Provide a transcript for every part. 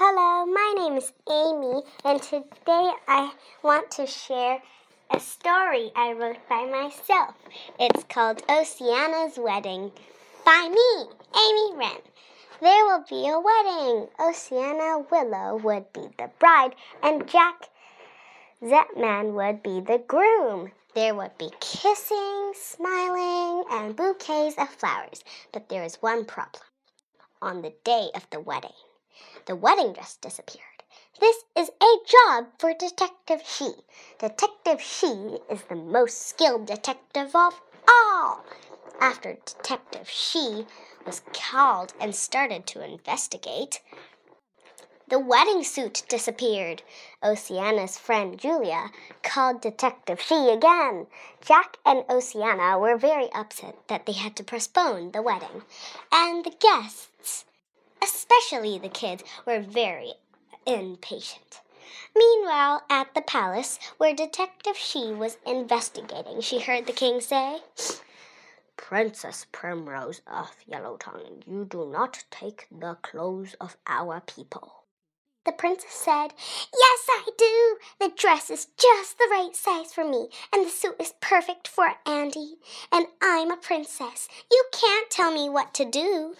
Hello, my name is Amy, and today I want to share a story I wrote by myself. It's called Oceana's Wedding by me, Amy Wren. There will be a wedding. Oceana Willow would be the bride, and Jack Zetman would be the groom. There would be kissing, smiling, and bouquets of flowers. But there is one problem. On the day of the wedding, the wedding dress disappeared. This is a job for Detective She. Detective She is the most skilled detective of all. After Detective She was called and started to investigate, the wedding suit disappeared. Oceana's friend Julia called Detective She again. Jack and Oceana were very upset that they had to postpone the wedding, and the guests, especially the kids, were very impatient. Meanwhile, at the palace where Detective She was investigating, she heard the king say, Princess Primrose of Yellowtongue, you do not take the clothes of our people. The princess said, Yes, I do. The dress is just the right size for me, and the suit is perfect for Andy. And I'm a princess. You can't tell me what to do.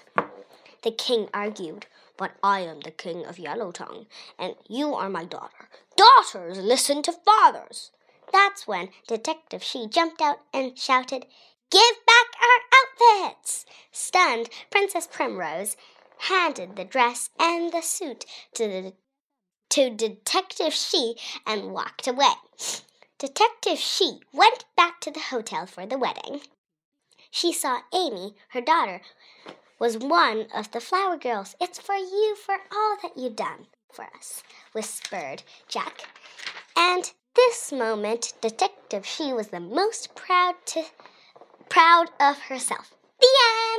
The king argued, But I am the king of Yellow Tongue, and you are my daughter. Daughters listen to fathers. That's when Detective She jumped out and shouted, Give back our outfits! Stunned, Princess Primrose handed the dress and the suit to the to Detective She and walked away. Detective She went back to the hotel for the wedding. She saw Amy, her daughter, was one of the flower girls. It's for you for all that you've done for us, whispered Jack. And this moment, Detective She was the most proud to proud of herself. The end.